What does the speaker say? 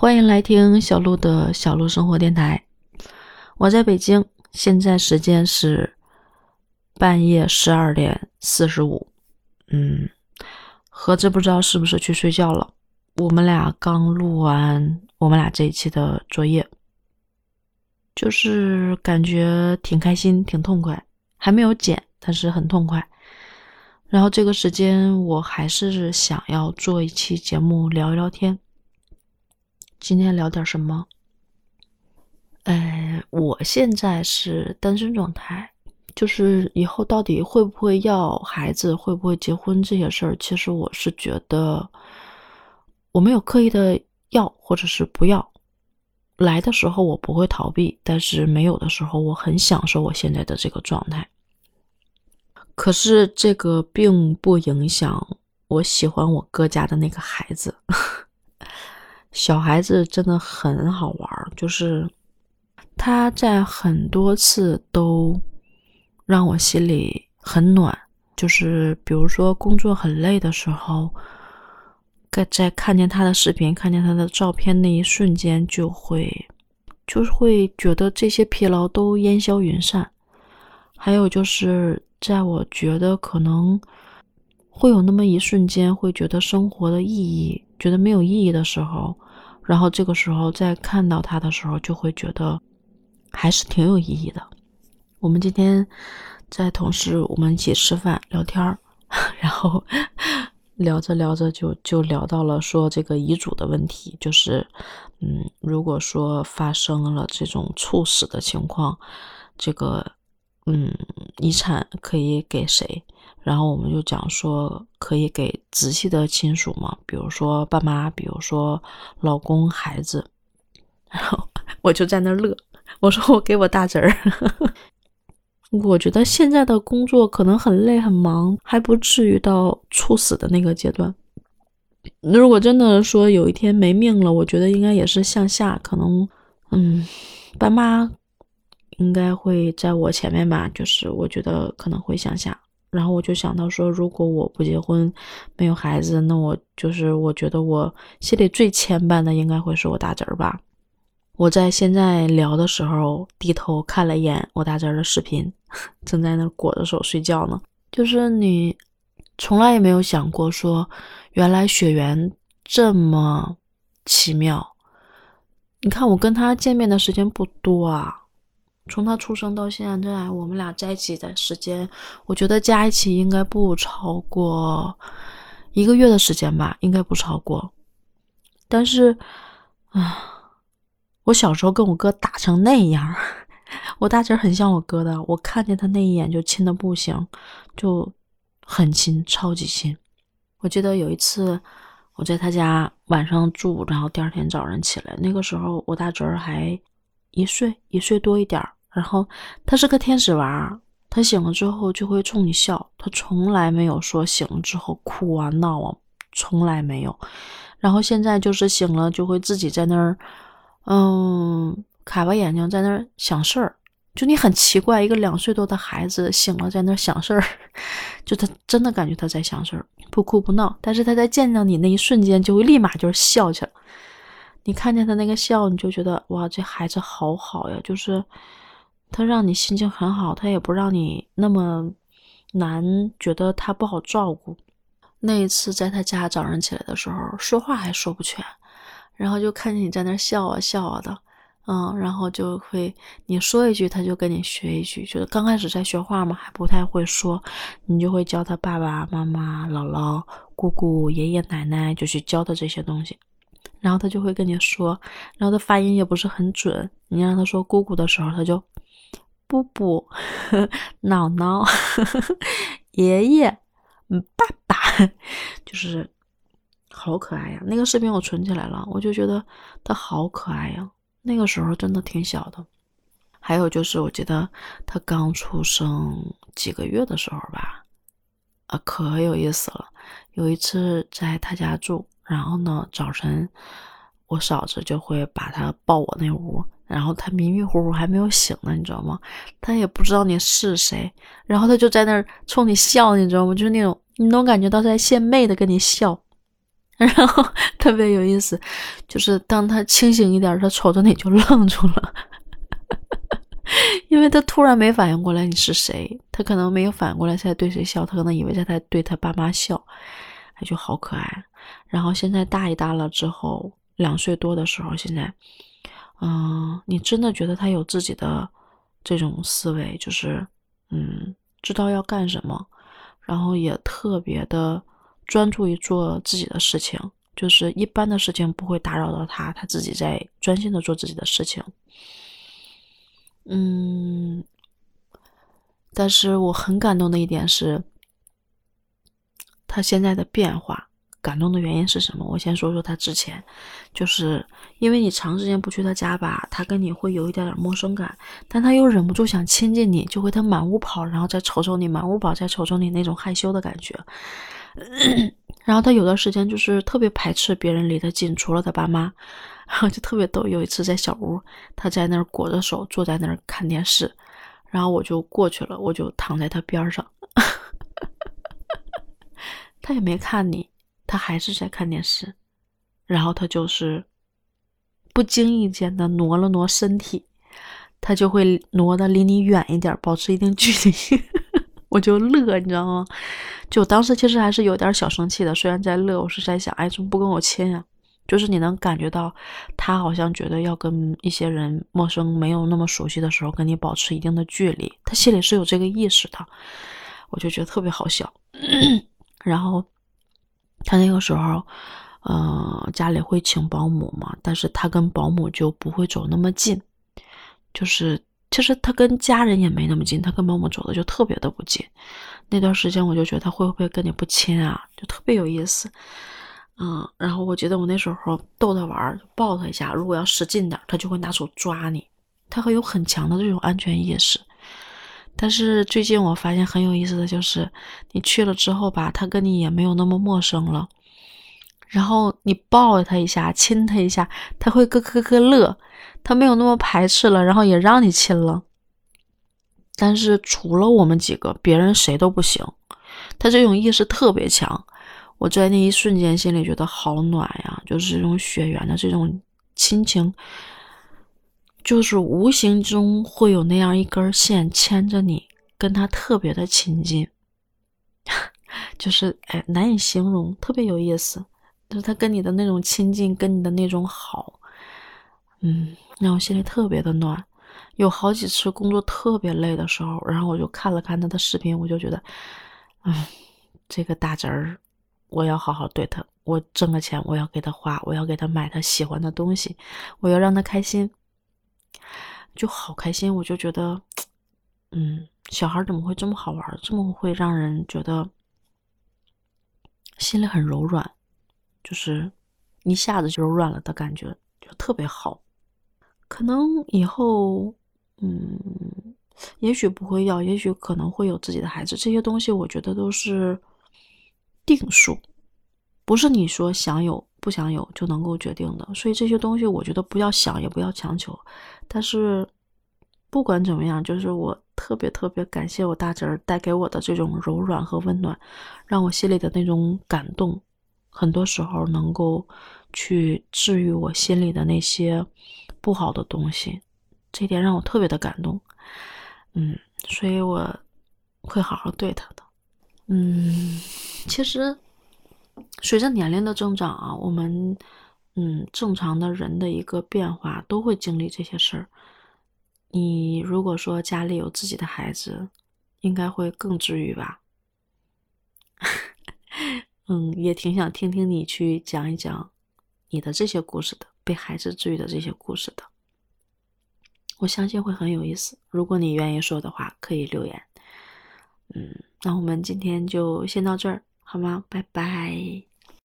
欢迎来听小鹿的小鹿生活电台。我在北京，现在时间是半夜十二点四十五。嗯，盒子不知道是不是去睡觉了。我们俩刚录完我们俩这一期的作业，就是感觉挺开心、挺痛快。还没有剪，但是很痛快。然后这个时间，我还是想要做一期节目，聊一聊天。今天聊点什么？哎，我现在是单身状态，就是以后到底会不会要孩子，会不会结婚这些事儿，其实我是觉得我没有刻意的要或者是不要。来的时候我不会逃避，但是没有的时候我很享受我现在的这个状态。可是这个并不影响我喜欢我哥家的那个孩子。小孩子真的很好玩，就是他在很多次都让我心里很暖。就是比如说工作很累的时候，在在看见他的视频、看见他的照片那一瞬间，就会就是会觉得这些疲劳都烟消云散。还有就是在我觉得可能会有那么一瞬间，会觉得生活的意义。觉得没有意义的时候，然后这个时候再看到他的时候，就会觉得还是挺有意义的。我们今天在同事我们一起吃饭聊天儿，然后聊着聊着就就聊到了说这个遗嘱的问题，就是嗯，如果说发生了这种猝死的情况，这个嗯，遗产可以给谁？然后我们就讲说，可以给直系的亲属嘛，比如说爸妈，比如说老公、孩子。然后我就在那乐，我说我给我大侄儿。我觉得现在的工作可能很累很忙，还不至于到猝死的那个阶段。如果真的说有一天没命了，我觉得应该也是向下，可能嗯，爸妈应该会在我前面吧，就是我觉得可能会向下。然后我就想到说，如果我不结婚，没有孩子，那我就是我觉得我心里最牵绊的应该会是我大侄儿吧。我在现在聊的时候，低头看了一眼我大侄儿的视频，正在那裹着手睡觉呢。就是你从来也没有想过说，原来血缘这么奇妙。你看我跟他见面的时间不多啊。从他出生到现在，我们俩在一起的时间，我觉得加一起应该不超过一个月的时间吧，应该不超过。但是，啊，我小时候跟我哥打成那样，我大侄很像我哥的，我看见他那一眼就亲的不行，就很亲，超级亲。我记得有一次我在他家晚上住，然后第二天早上起来，那个时候我大侄儿还一岁，一岁多一点儿。然后他是个天使娃，他醒了之后就会冲你笑，他从来没有说醒了之后哭啊闹啊，从来没有。然后现在就是醒了就会自己在那儿，嗯，卡巴眼睛在那儿想事儿。就你很奇怪，一个两岁多的孩子醒了在那儿想事儿，就他真的感觉他在想事儿，不哭不闹。但是他在见到你那一瞬间就会立马就是笑起来。你看见他那个笑，你就觉得哇，这孩子好好呀，就是。他让你心情很好，他也不让你那么难，觉得他不好照顾。那一次在他家早上起来的时候，说话还说不全，然后就看见你在那笑啊笑啊的，嗯，然后就会你说一句，他就跟你学一句。就是刚开始在学话嘛，还不太会说，你就会教他爸爸妈妈、姥姥、姑姑、爷爷奶奶，就去教他这些东西。然后他就会跟你说，然后他发音也不是很准，你让他说姑姑的时候，他就。布布，姥姥，爷爷，嗯，爸爸，就是好可爱呀！那个视频我存起来了，我就觉得他好可爱呀。那个时候真的挺小的。还有就是，我记得他刚出生几个月的时候吧，啊，可有意思了。有一次在他家住，然后呢，早晨我嫂子就会把他抱我那屋。然后他迷迷糊糊还没有醒呢，你知道吗？他也不知道你是谁，然后他就在那儿冲你笑，你知道吗？就是那种你能感觉到在献媚的跟你笑。然后特别有意思，就是当他清醒一点，他瞅着你就愣住了，因为他突然没反应过来你是谁，他可能没有反应过来在对谁笑，他可能以为在在对他爸妈笑，他就好可爱。然后现在大一大了之后，两岁多的时候，现在，嗯，你真的觉得他有自己的这种思维，就是嗯，知道要干什么，然后也特别的。专注于做自己的事情，就是一般的事情不会打扰到他，他自己在专心的做自己的事情。嗯，但是我很感动的一点是，他现在的变化。感动的原因是什么？我先说说他之前，就是因为你长时间不去他家吧，他跟你会有一点点陌生感，但他又忍不住想亲近你，就会他满屋跑，然后再瞅瞅你，满屋跑再瞅瞅你那种害羞的感觉。然后他有段时间就是特别排斥别人离他近，除了他爸妈，然后就特别逗。有一次在小屋，他在那儿裹着手坐在那儿看电视，然后我就过去了，我就躺在他边上，他也没看你，他还是在看电视，然后他就是不经意间的挪了挪身体，他就会挪的离你远一点，保持一定距离。我就乐，你知道吗？就当时其实还是有点小生气的，虽然在乐，我是在想，哎，怎么不跟我亲呀？就是你能感觉到他好像觉得要跟一些人陌生、没有那么熟悉的时候，跟你保持一定的距离，他心里是有这个意识的。我就觉得特别好笑。然后他那个时候，呃，家里会请保姆嘛，但是他跟保姆就不会走那么近，就是。其实他跟家人也没那么近，他跟保姆走的就特别的不近。那段时间我就觉得他会不会跟你不亲啊，就特别有意思。嗯，然后我觉得我那时候逗他玩，抱他一下，如果要使劲点，他就会拿手抓你。他会有很强的这种安全意识。但是最近我发现很有意思的就是，你去了之后吧，他跟你也没有那么陌生了。然后你抱他一下，亲他一下，他会咯咯咯乐。他没有那么排斥了，然后也让你亲了。但是除了我们几个，别人谁都不行。他这种意识特别强，我在那一瞬间心里觉得好暖呀，就是这种血缘的这种亲情，就是无形中会有那样一根线牵着你，跟他特别的亲近，就是哎难以形容，特别有意思。就是他跟你的那种亲近，跟你的那种好，嗯。让我心里特别的暖，有好几次工作特别累的时候，然后我就看了看他的视频，我就觉得，嗯，这个大侄儿，我要好好对他，我挣个钱，我要给他花，我要给他买他喜欢的东西，我要让他开心，就好开心。我就觉得，嗯，小孩怎么会这么好玩，这么会让人觉得心里很柔软，就是一下子就柔软了的感觉，就特别好。可能以后，嗯，也许不会要，也许可能会有自己的孩子。这些东西我觉得都是定数，不是你说想有不想有就能够决定的。所以这些东西我觉得不要想，也不要强求。但是不管怎么样，就是我特别特别感谢我大侄儿带给我的这种柔软和温暖，让我心里的那种感动，很多时候能够去治愈我心里的那些。不好的东西，这点让我特别的感动，嗯，所以我会好好对他的，嗯，其实随着年龄的增长啊，我们嗯正常的人的一个变化都会经历这些事儿。你如果说家里有自己的孩子，应该会更治愈吧？嗯，也挺想听听你去讲一讲你的这些故事的。被孩子治愈的这些故事的，我相信会很有意思。如果你愿意说的话，可以留言。嗯，那我们今天就先到这儿，好吗？拜拜。